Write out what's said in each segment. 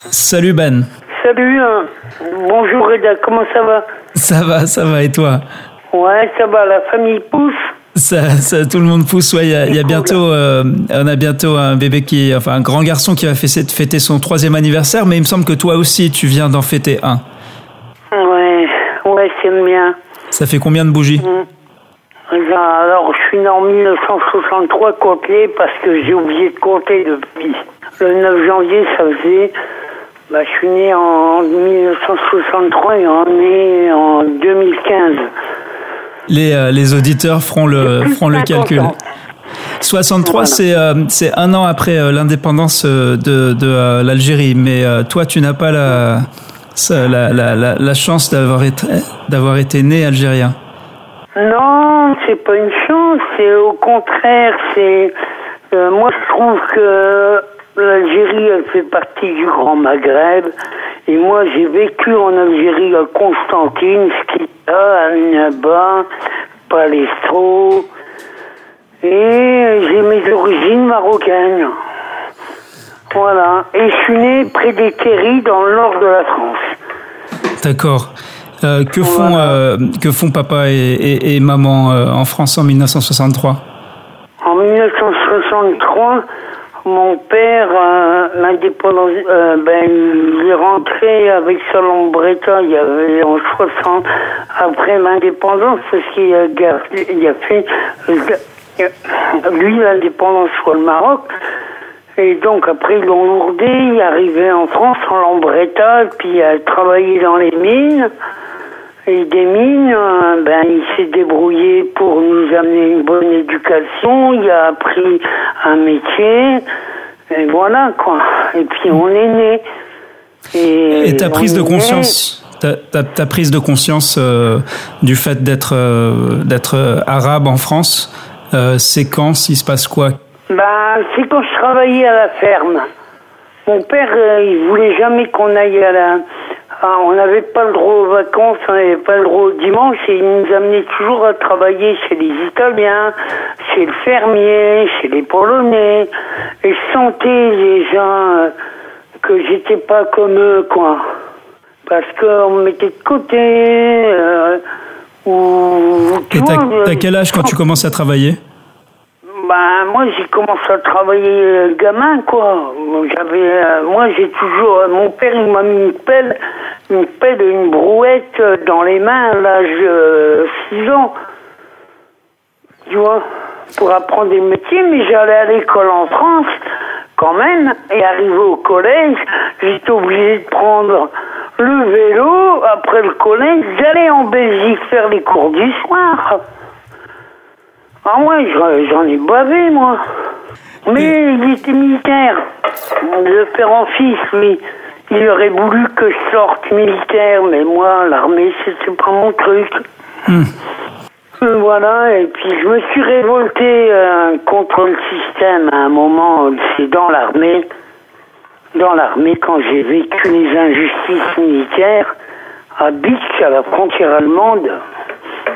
Salut Ben. Salut, hein. bonjour Reda, comment ça va? Ça va, ça va et toi? Ouais, ça va, la famille pousse? Ça, ça, tout le monde pousse. Ouais, il y a, y a bientôt, euh, on a bientôt un bébé qui, enfin, un grand garçon qui va fêter son troisième anniversaire, mais il me semble que toi aussi, tu viens d'en fêter un. Ouais, ouais, c'est bien. Ça fait combien de bougies? Mmh. Alors, je suis né en 1963 compté parce que j'ai oublié de compter depuis. Le 9 janvier, ça faisait. Bah, je suis né en 1963 et on est en 2015 les, euh, les auditeurs feront le, feront le calcul. 63, c'est euh, c'est un an après euh, l'indépendance de, de l'Algérie, mais toi, tu n'as pas la, la, la, la chance d'avoir été, d'avoir été né algérien. Non, c'est pas une chance, c'est au contraire, c'est moi je trouve que l'Algérie elle fait partie du Grand Maghreb et moi j'ai vécu en Algérie à Constantine, à Annaba, Palestro. Et j'ai mes origines marocaines. Voilà. Et je suis né près des Terry, dans le nord de la France. D'accord. Euh, que, font, euh, que font papa et, et, maman euh, en France en 1963 En 1963, mon père, euh, l'indépendance, euh, ben, il est rentré avec sa lambretta, il y avait en 60, après l'indépendance, parce qu'il a, il a fait, lui, l'indépendance sur le Maroc. Et donc, après, ils l'ont lourdé, il est arrivé en France en lambretta, puis il a travaillé dans les mines. Et des mines, euh, ben, il s'est débrouillé pour nous amener une bonne éducation. Il a appris un métier. Et voilà, quoi. Et puis, on est né. Et, ta prise de conscience ta, prise de conscience euh, du fait d'être euh, d'être arabe en France, c'est quand S'il se passe quoi? Ben, C'est quand je travaillais à la ferme. Mon père, il voulait jamais qu'on aille à la, ah, on n'avait pas le droit aux vacances, on n'avait pas le droit au dimanche et ils nous amenaient toujours à travailler chez les Italiens, chez le fermier, chez les Polonais. Et je sentais les gens euh, que j'étais pas comme eux, quoi. Parce qu'on me mettait de côté. Euh, ou, et t'as quel âge quand tu commences à travailler? Ben, moi, j'ai commencé à travailler euh, gamin, quoi. J'avais, euh, moi, j'ai toujours, euh, mon père, il m'a mis une pelle, une pelle et une brouette dans les mains à l'âge de 6 ans. Tu vois, pour apprendre des métiers, mais j'allais à l'école en France, quand même, et arrivé au collège, j'étais obligé de prendre le vélo, après le collège, j'allais en Belgique faire les cours du soir. Ah ouais, j'en ai bavé, moi. Mais il était militaire. Le père en fils, lui. Il aurait voulu que je sorte militaire, mais moi, l'armée, c'était pas mon truc. Hmm. Voilà, et puis je me suis révolté euh, contre le système à un moment, c'est dans l'armée. Dans l'armée, quand j'ai vécu les injustices militaires, à Bitch, à la frontière allemande,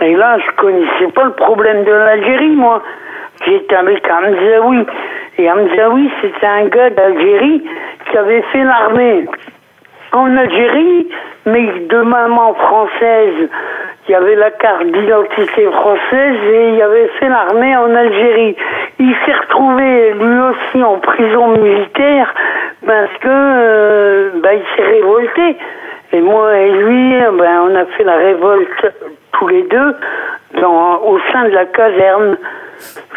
et là, je connaissais pas le problème de l'Algérie, moi. J'étais avec Hamzaoui. Et Hamzaoui, c'était un gars d'Algérie qui avait fait l'armée en Algérie, mais de maman française. Il y avait la carte d'identité française et il avait fait l'armée en Algérie. Il s'est retrouvé lui aussi en prison militaire parce que euh, ben, il s'est révolté. Et moi et lui, ben, on a fait la révolte tous les deux dans, au sein de la caserne.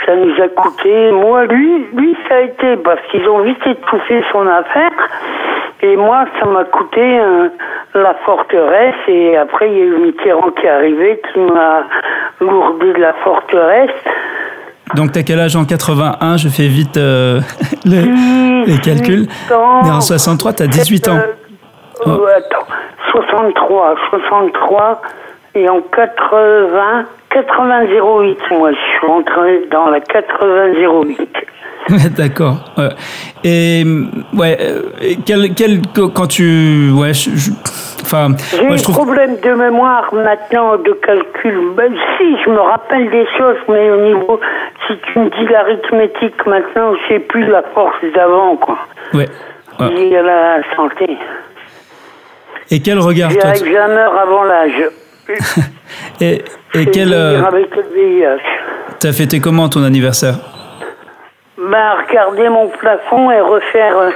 Ça nous a coûté, moi, lui, lui, ça a été parce qu'ils ont vite étouffé son affaire. Et moi, ça m'a coûté euh, la forteresse. Et après, il y a eu Mitterrand qui est arrivé, qui m'a lourdé de la forteresse. Donc, t'as quel âge en 81 Je fais vite euh, les calculs. Mais en 63, t'as 18 ans. Euh, attends, 63, 63. Et en 80, 80 08, moi je suis rentré dans la 80 08. D'accord. Et ouais, quel, quel, quand tu, ouais, enfin, j'ai un problème de mémoire maintenant de calcul. Ben, si, je me rappelle des choses, mais au niveau, si tu me dis l'arithmétique maintenant, je sais plus la force d'avant, quoi. Ouais. liées à la santé. Et quel regard J'ai Alzheimer avant l'âge. Et, et quel. euh, Avec le VIH. T'as fêté comment ton anniversaire? Ben, regarder mon plafond et refaire euh,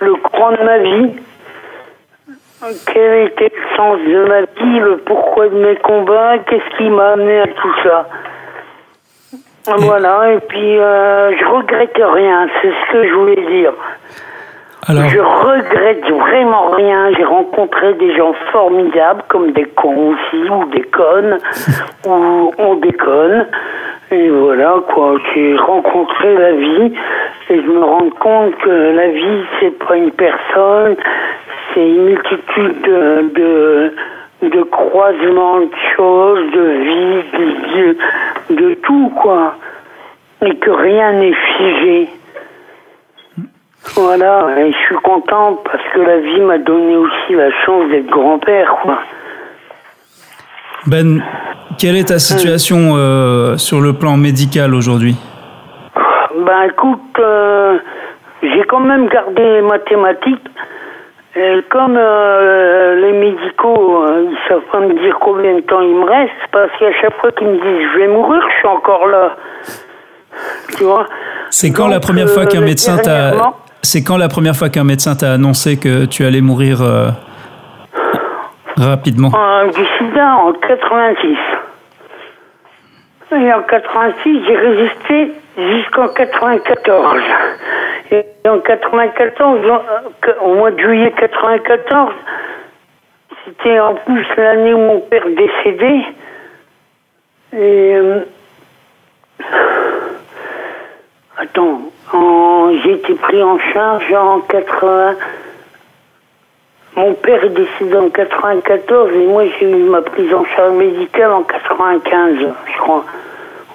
le courant de ma vie. Quel était le sens de ma vie, le pourquoi de mes combats, qu'est-ce qui m'a amené à tout ça? Voilà, et puis euh, je regrette rien, c'est ce que je voulais dire. Alors, Je regrette vraiment rien. J'ai rencontré des gens formidables, comme des cons aussi, ou des connes, ou on déconne. Et voilà, quoi. J'ai rencontré la vie, et je me rends compte que la vie, c'est pas une personne, c'est une multitude de, de, de croisements de choses, de vie, de, de, de tout, quoi. Et que rien n'est figé. Voilà, et je suis content parce que la vie m'a donné aussi la chance d'être grand-père, quoi. Ben, quelle est ta situation euh, sur le plan médical aujourd'hui? Ben écoute, euh, j'ai quand même gardé les mathématiques. Et comme euh, les médicaux, euh, ils savent pas me dire combien de temps il me reste, parce qu'à chaque fois qu'ils me disent je vais mourir, je suis encore là. Tu vois? C'est quand Donc, la première fois euh, qu'un médecin t'a C'est quand la première fois qu'un médecin t'a annoncé que tu allais mourir euh, rapidement? Euh, du sida en 86. Et en 86, j'ai résisté jusqu'en 94. Et en 94, en- euh, au mois de juillet 94, c'était en plus l'année où mon père décédé. Et. euh, attends, en- j'ai été pris en charge en 80. Mon père est décédé en 94 et moi j'ai eu ma prise en charge médicale en 95, je crois.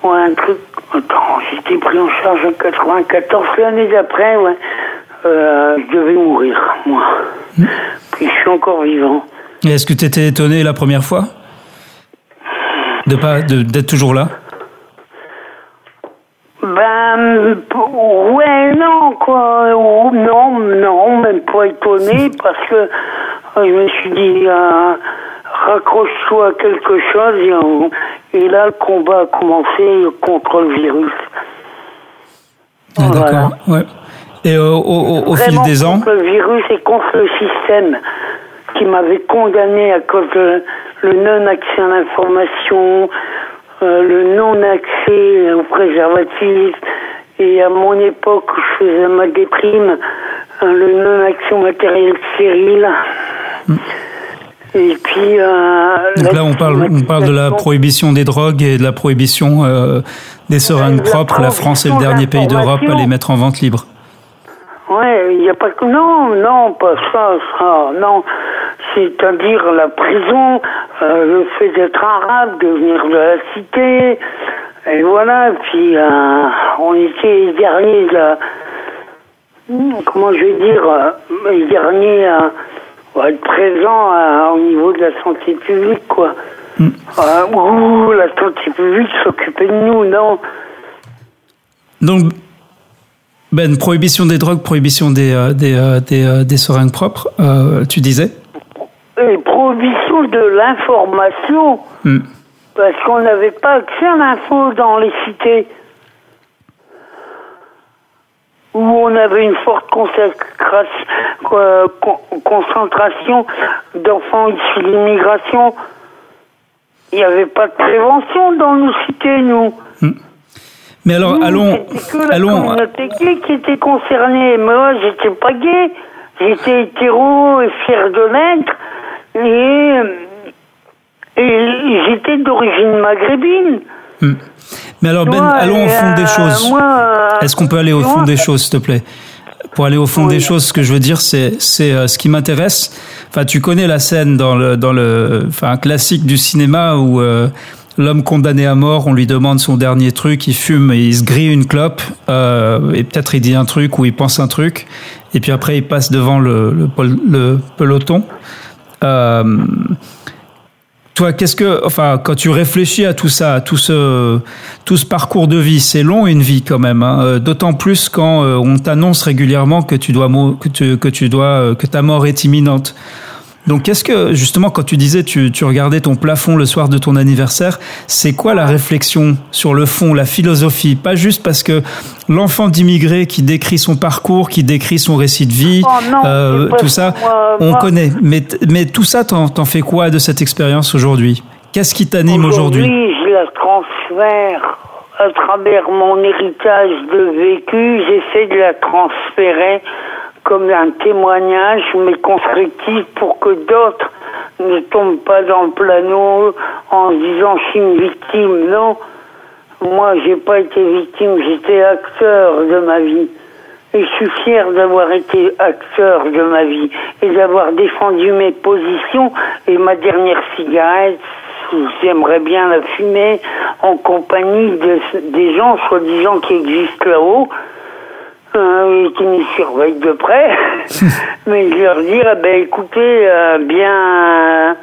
Ouais, un truc. Attends, j'ai été pris en charge en 94. L'année d'après, ouais, euh, je devais mourir, moi. Puis je suis encore vivant. Est-ce que tu étais étonné la première fois? De pas de- d'être toujours là? P- ouais, non, quoi. Non, non, même pas étonné parce que euh, je me suis dit, euh, raccroche-toi à quelque chose et, là, le combat a commencé contre le virus. Ah, Voilà. D'accord. Ouais. Et euh, au, au- au fil des ans, contre le virus et contre le système qui m'avait condamné à cause de le non-accès à l'information, euh, le non-accès aux préservatifs, et à mon époque je faisais ma déprime, euh, le non-accès au matériel stérile. Et puis. euh, donc là on parle on parle de la prohibition des drogues et de la prohibition euh, des seringues la propres. La France est le dernier pays d'Europe à les mettre en vente libre. Ouais, il n'y a pas que. Non, non, pas ça, ça, non. C'est-à-dire la prison, euh, le fait d'être arabe, de venir de la cité, et voilà, puis euh, on était les derniers, Hmm, comment je vais dire, euh, les derniers à, être présents au niveau de la santé publique, quoi. Ouh, la santé publique s'occupait de nous, non? Donc Ben, prohibition des drogues, prohibition des euh, des euh, des, euh, des seringues propres. tu disais? Et prohibition de l'information. Hmm. Parce qu'on n'avait pas accès à l'info dans les cités. Où on avait une forte concentration d'enfants issus de l'immigration. Il n'y avait pas de prévention dans nos cités, nous. Mais alors, Nous, allons, C'était que la allons. communauté gay qui était concernée. Moi, j'étais pas gay. J'étais hétéro et fier de l'être. Et, et j'étais d'origine maghrébine. Hmm. Mais alors, Ben, allons au fond des euh, choses. euh, Est-ce qu'on peut aller au fond des choses, s'il te plaît Pour aller au fond Oui. des choses, ce que je veux dire, c'est c'est euh, ce qui m'intéresse. Enfin, tu connais la scène dans le dans le enfin un classique du cinéma où euh, l'homme condamné à mort, on lui demande son dernier truc, il fume et il se grille une clope euh, et peut-être il dit un truc ou il pense un truc et puis après il passe devant le le peloton. Euh, toi, qu'est-ce que, enfin, quand tu réfléchis à tout ça, à tout ce, tout ce parcours de vie, c'est long une vie quand même. Hein, euh, D'autant plus quand euh, on t'annonce régulièrement que tu dois, que tu, que tu dois, euh, que ta mort est imminente. Donc, qu'est-ce que, justement, quand tu disais, tu, tu regardais ton plafond le soir de ton anniversaire, c'est quoi la réflexion sur le fond, la philosophie? Pas juste parce que l'enfant d'immigré qui décrit son parcours, qui décrit son récit de vie, Oh, euh, tout ça, on connaît. Mais, mais tout ça, t'en t'en fais quoi de cette expérience aujourd'hui? Qu'est-ce qui t'anime aujourd'hui Aujourd'hui, je la transfère à travers mon héritage de vécu. J'essaie de la transférer comme un témoignage, mais constructif pour que d'autres ne tombent pas dans le plano en disant je suis une victime. Non, moi j'ai pas été victime, j'étais acteur de ma vie. Et je suis fier d'avoir été acteur de ma vie et d'avoir défendu mes positions. Et ma dernière cigarette, j'aimerais bien la fumer en compagnie de, des gens soi-disant qui existent là-haut. Euh, qui nous surveillent de près, mais je leur dire, eh ben écoutez, euh, bien,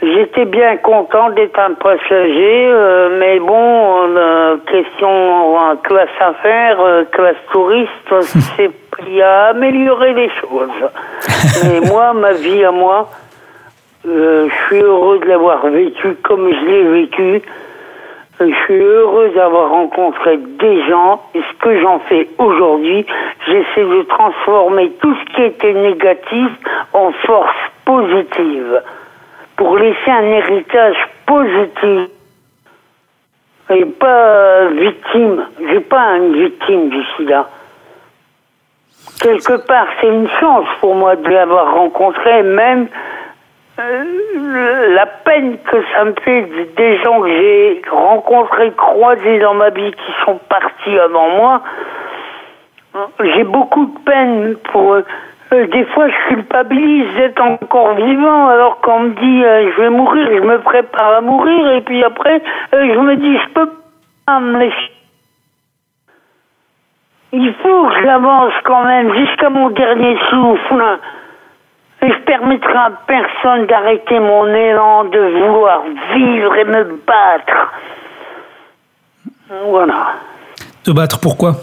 j'étais bien content d'être un passager, euh, mais bon, euh, question euh, classe affaires, euh, classe touriste, c'est il y a amélioré les choses. mais moi, ma vie à moi, euh, je suis heureux de l'avoir vécu comme je l'ai vécu. Je suis heureux d'avoir rencontré des gens et ce que j'en fais aujourd'hui, j'essaie de transformer tout ce qui était négatif en force positive pour laisser un héritage positif et pas euh, victime. J'ai pas une victime du sida. Quelque part, c'est une chance pour moi de l'avoir rencontré, même euh, la peine que ça me fait des gens que j'ai rencontrés, croisés dans ma vie, qui sont partis avant moi. J'ai beaucoup de peine pour eux. Euh, des fois, je culpabilise d'être encore vivant, alors qu'on me dit euh, je vais mourir, je me prépare à mourir, et puis après, euh, je me dis je peux pas me laisser. Il faut que j'avance quand même jusqu'à mon dernier souffle. Et je permettrai à personne d'arrêter mon élan de vouloir vivre et me battre. Voilà. Te battre pourquoi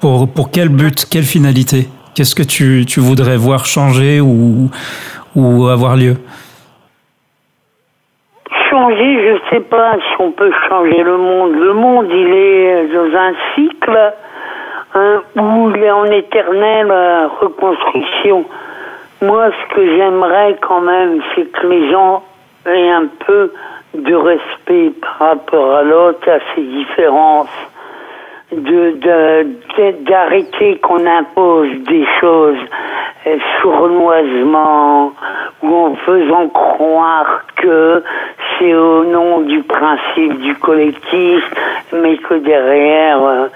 pour, pour quel but? Quelle finalité? Qu'est-ce que tu, tu voudrais voir changer ou, ou avoir lieu? Changer, je ne sais pas si on peut changer le monde. Le monde, il est dans un cycle hein, où il est en éternelle euh, reconstruction. Moi, ce que j'aimerais quand même, c'est que les gens aient un peu de respect par rapport à l'autre, à ses différences, de d'arrêter qu'on impose des choses euh, sournoisement ou en faisant croire que c'est au nom du principe du collectif, mais que derrière, euh,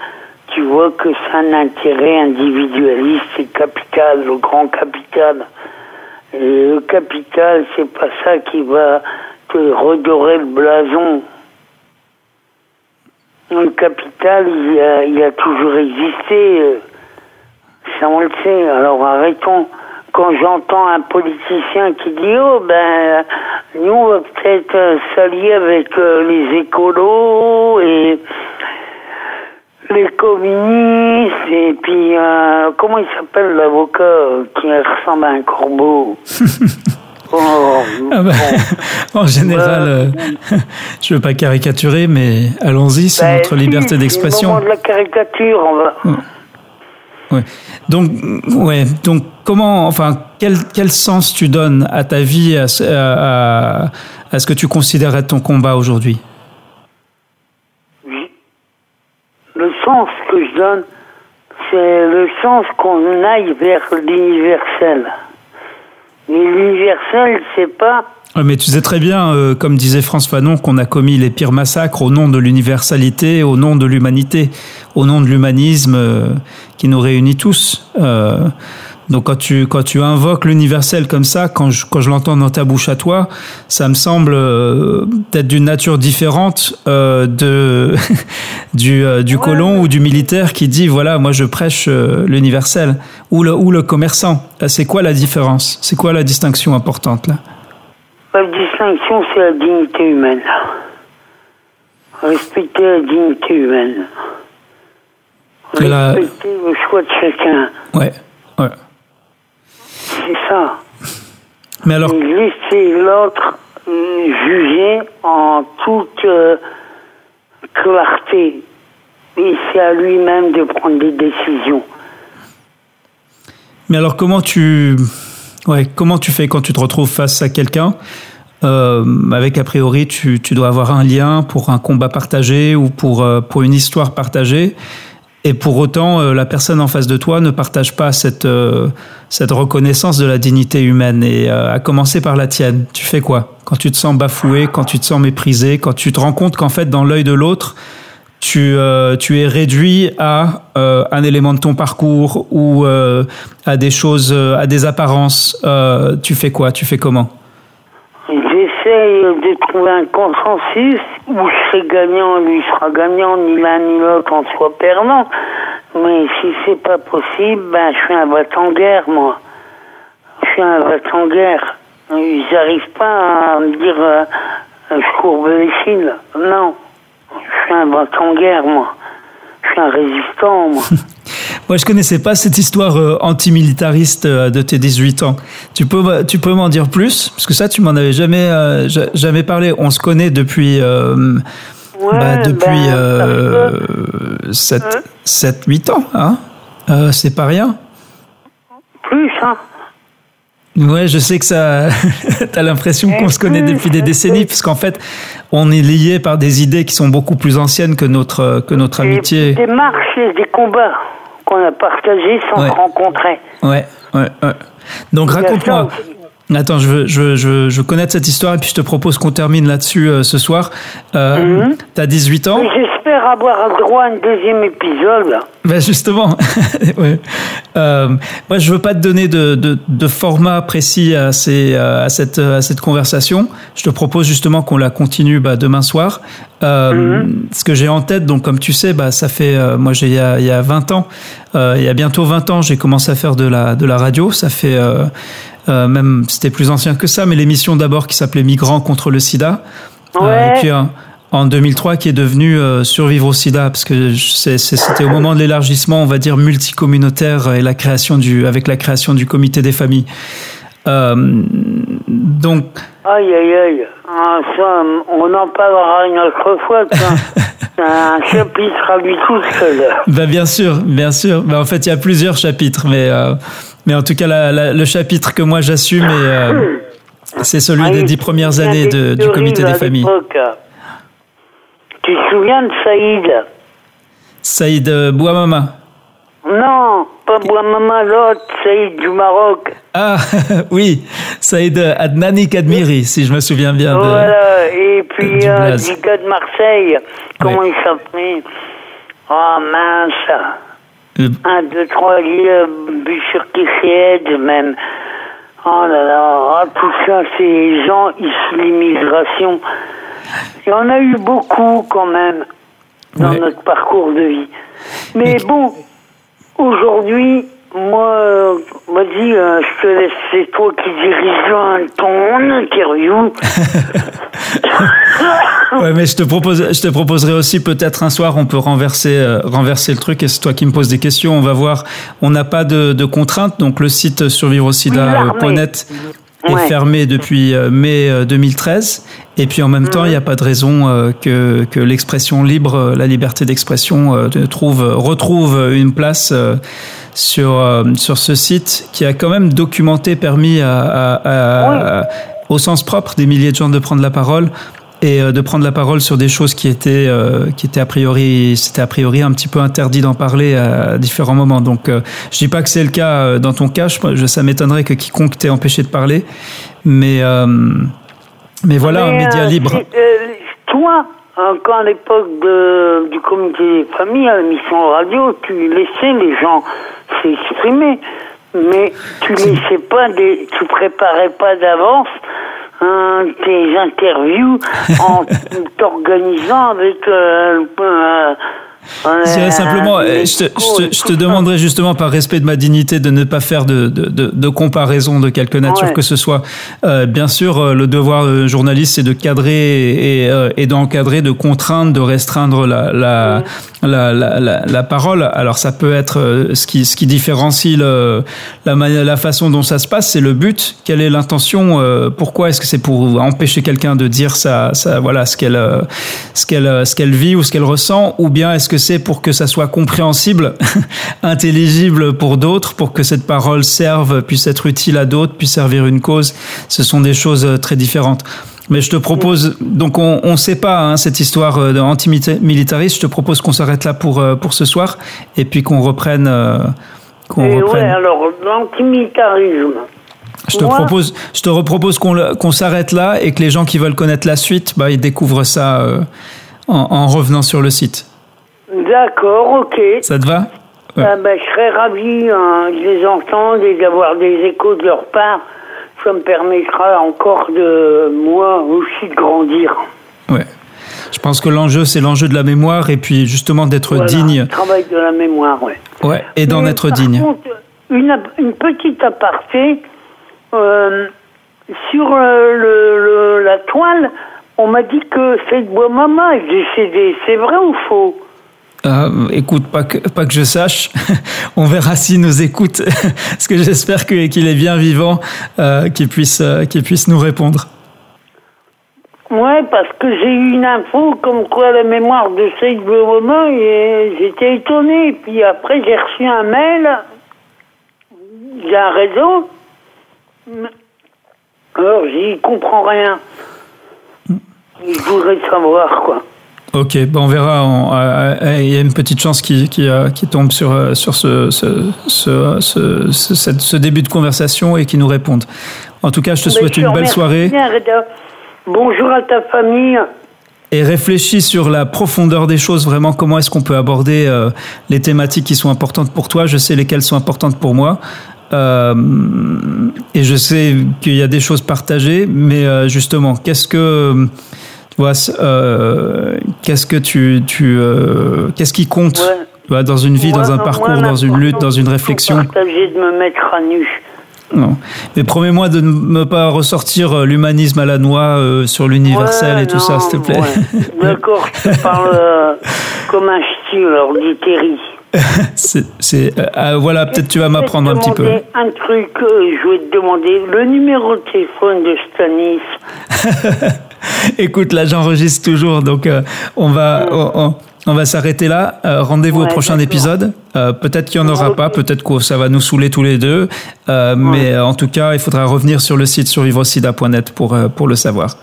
tu vois que c'est un intérêt individualiste et capital, le grand capital. Le capital, c'est pas ça qui va te redorer le blason. Le capital, il a, il a toujours existé. euh, Ça, on le sait. Alors arrêtons. Quand j'entends un politicien qui dit Oh, ben, nous, on va peut-être s'allier avec euh, les écolos et les communistes, et puis, euh, comment il s'appelle l'avocat euh, qui ressemble à un corbeau? Oh, Ah bah, bon. En général, euh, je veux pas caricaturer, mais allons-y, c'est Ben, notre si, liberté c'est d'expression. moment de la caricature, on va. Ouais. Donc, ouais. Donc, comment, enfin, quel, quel sens tu donnes à ta vie, à, ce- à, à- à ce que tu considères être ton combat aujourd'hui Le sens que je donne, c'est le sens qu'on aille vers l'universel. Et l'universel, c'est pas Mais tu sais très bien, euh, comme disait France Fanon, qu'on a commis les pires massacres au nom de l'universalité, au nom de l'humanité, au nom de l'humanisme euh, qui nous réunit tous. Euh, donc quand tu quand tu invoques l'universel comme ça, quand je quand je l'entends dans ta bouche à toi, ça me semble euh, peut-être d'une nature différente euh, de du euh, du colon ou du militaire qui dit voilà moi je prêche euh, l'universel ou le ou le commerçant. Là, C'est quoi la différence? C'est quoi la distinction importante là? La distinction, c'est la dignité humaine. Respecter la dignité humaine. Respecter le choix de chacun. Ouais. C'est ça. Mais alors. laisser l'autre euh, juger en toute euh, clarté. Et c'est à lui-même de prendre des décisions. Mais alors, comment tu. Ouais, comment tu fais quand tu te retrouves face à quelqu'un euh, avec a priori tu, tu, dois avoir un lien pour un combat partagé ou pour, euh, pour une histoire partagée et pour autant euh, la personne en face de toi ne partage pas cette, euh, cette reconnaissance de la dignité humaine et à commencer par la tienne. Tu fais quoi? Quand tu te sens bafoué, quand tu te sens méprisé, quand tu te rends compte qu'en fait dans l'œil de l'autre, tu, tu es réduit à un élément de ton parcours ou à des choses, à des apparences. tu fais quoi? Tu fais comment? De trouver un consensus où je serai gagnant, lui sera gagnant, ni l'un ni l'autre en soit perdant. Mais si c'est pas possible, ben je suis un en guerre moi. Je suis un en guerre. Ils n'arrivent pas à me dire euh, je courbe les cils. Non. Je suis un en guerre moi. Je suis un résistant moi. Moi, je connaissais pas cette histoire euh, antimilitariste euh, de tes 18 ans. Tu peux, tu peux m'en dire plus? Parce que ça, tu m'en avais jamais, euh, jamais parlé. On se connaît depuis, bah, depuis 7, 7, 8 ans. Hein? C'est pas rien. Plus, hein Ouais, je sais que ça. T'as l'impression qu'on se connaît depuis des décennies, puisqu'en fait, on est liés par des idées qui sont beaucoup plus anciennes que notre que notre amitié. Des marches des combats qu'on a partagé sans se rencontrer. Ouais, ouais, ouais. Donc raconte-moi. Attends, je veux, je, je, je connaître cette histoire et puis je te propose qu'on termine là-dessus euh, ce soir. Euh, mhm. T'as 18 ans? J'espère avoir droit à un deuxième épisode. Ben justement, ouais. euh, moi je veux pas te donner de, de, de format précis à, ces, à, cette, à cette conversation. Je te propose justement qu'on la continue bah, demain soir. Euh, mhm. Ce que j'ai en tête, donc comme tu sais, bah, ça fait, euh, moi j'ai il y a, il y a 20 ans, euh, il y a bientôt 20 ans, j'ai commencé à faire de la, de la radio. Ça fait euh, même c'était plus ancien que ça, mais l'émission d'abord qui s'appelait Migrants contre le SIDA. Euh, et puis en 2003 qui est devenu euh, Survivre au SIDA, parce que c'était au moment de l'élargissement, on va dire multicommunautaire et la création du, avec la création du comité des familles. donc. Aïe aïe aïe, ah, ça, on en parlera une autre fois. Un chapitre à lui tout seul. Ben bien sûr, bien sûr. Ben en fait, il y a plusieurs chapitres, mais mais en tout cas, le chapitre que moi j'assume, euh, c'est celui ah, des dix premières années de, du comité des familles. Tu te souviens de Saïd? Saïd euh, Bouamama. Non, pas Bouamama, l'autre, Saïd du Maroc. Ah, oui, Saïd Adnani Kadmiri, si je me souviens bien. De, voilà, et puis euh, du gars de Marseille, comment il s'appelait? Oh mince euh, Un, deux, trois bifurqués même. Oh là là, ah, tout ça, c'est gens issus de l'immigration. Il y en a eu beaucoup quand même dans notre parcours de vie. Mais bon, aujourd'hui, moi, vas-y, euh, je te laisse, c'est toi qui dirige ton interview. ouais, mais je te propose, je te proposerai aussi peut-être un soir, on peut renverser, euh, renverser le truc. Et c'est toi qui me poses des questions. On va voir. On n'a pas de, de, contraintes, donc le site survivreausida.net est fermé depuis euh, mai 2013. Et puis en même temps, il n'y a pas de raison que, que l'expression libre, la liberté d'expression, trouve, retrouve une place sur, euh, sur ce site qui a quand même documenté, permis à, au sens propre des milliers de gens de prendre la parole et euh, de prendre la parole sur des choses qui étaient euh, qui étaient a priori c'était a priori un petit peu interdit d'en parler à différents moments. Donc je dis pas que c'est le cas dans ton cas. Je, ça m'étonnerait que quiconque t'ait empêché de parler. Mais mais voilà un média libre. toi quand à l'époque du comité des familles à l'émission radio tu laissais les gens s'exprimer. Mais tu laissais pas des, tu préparais pas d'avance hein, tes interviews en t'organisant avec euh, je simplement, euh, je te, je, te, demanderais justement par respect de ma dignité de ne pas faire de, de, de, de comparaison de quelque nature que ce soit. Euh, bien sûr, euh, le devoir journaliste, c'est de cadrer et, euh, et d'encadrer, de contraindre, de restreindre la, la, la, la, la, parole. Alors ça peut être ce qui, ce qui différencie le, la, la façon dont ça se passe, c'est le but. Quelle est l'intention Pourquoi Est-ce que c'est pour empêcher quelqu'un de dire ça, ça voilà, ce qu'elle, ce qu'elle, ce qu'elle vit ou ce qu'elle ressent, ou bien est-ce que c'est pour que ça soit compréhensible, intelligible pour d'autres, pour que cette parole serve, puisse être utile à d'autres, puisse servir une cause. Ce sont des choses euh, très différentes. Mais je te propose, donc on ne sait pas hein, cette histoire euh, anti-militariste, je te propose qu'on s'arrête là pour, euh, pour ce soir et puis qu'on reprenne. qu'on reprenne. Ouais, alors l'antimilitarisme. Je te propose, je te repropose qu'on qu'on s'arrête là et que les gens qui veulent connaître la suite, bah, ils découvrent ça en, en revenant sur le site. D'accord, ok. Ça te va? Ah, ben, Je serais ravi hein, de les entendre et d'avoir des échos de leur part. Ça me permettra encore de, moi aussi, de grandir. Ouais. Je pense que l'enjeu, c'est l'enjeu de la mémoire et puis justement d'être digne. Le travail de la mémoire, ouais. Ouais, et d'en être digne. Contre, une, une, petite aparté. Euh, sur euh, le, la toile, on m'a dit que c'est de maman est décédé. C'est vrai ou faux? Euh, écoute, pas que, pas que je sache. On verra s'il nous écoute. Parce que j'espère qu'il est bien vivant, euh, qu'il puisse, euh, puisse nous répondre. Ouais, parce que j'ai eu une info comme quoi la mémoire de Romain et j'étais étonné. Puis après, j'ai reçu un mail. Il a un réseau. Alors, j'y comprends rien. Je voudrais savoir, quoi. Ok, bon, on verra. Euh, euh, il y a une petite chance qui, qui, euh, qui tombe sur, sur ce, ce, ce, ce, ce début de conversation et qui nous répondent. En tout cas, je te souhaite une belle soirée. Bonjour à ta famille. Et réfléchis sur la profondeur des choses, vraiment comment est-ce qu'on peut aborder les thématiques qui sont importantes pour toi. Je sais lesquelles sont importantes pour moi. Euh, et je sais qu'il y a des choses partagées, mais justement, qu'est-ce que vois, euh, qu'est-ce que tu, tu euh, qu'est-ce qui compte ouais. dans une vie, dans un parcours, dans une lutte, dans une réflexion Partager de me mettre à nu. Non. Mais promets-moi de ne pas ressortir euh, l'humanisme à la noix euh, sur l'universel et tout ça, s'il te plaît. D'accord, je parle comme un style, alors du Terry. c'est, ah, voilà, peut-être tu vas m'apprendre un petit peu. Un truc, je vais te demander le numéro de téléphone de Stanis. Écoute, là j'enregistre toujours, donc euh, on va on, on, va s'arrêter là. Euh, rendez-vous au prochain épisode. Euh, peut-être qu'il n'y en aura pas, peut-être que ça va nous saouler tous les deux, mais en tout cas, il faudra revenir sur le site survivrosida.net pour pour le savoir.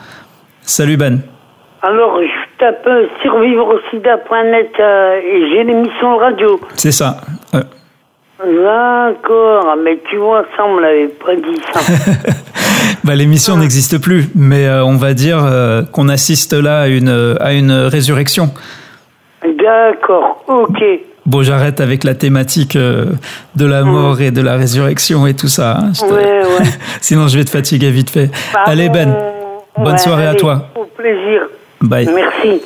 Salut Ben. Alors, tape survivrosida.net et j'ai l'émission radio. C'est ça. D'accord, mais tu vois, ça, on me l'avait pas dit ça. bah, l'émission n'existe plus, mais euh, on va dire euh, qu'on assiste là à une, à une résurrection. D'accord, ok. Bon, j'arrête avec la thématique euh, de la mort et de la résurrection et tout ça. Hein. Ouais, ouais. Sinon, je vais te fatiguer vite fait. allez, Ben, bonne soirée à toi. Au plaisir. Merci.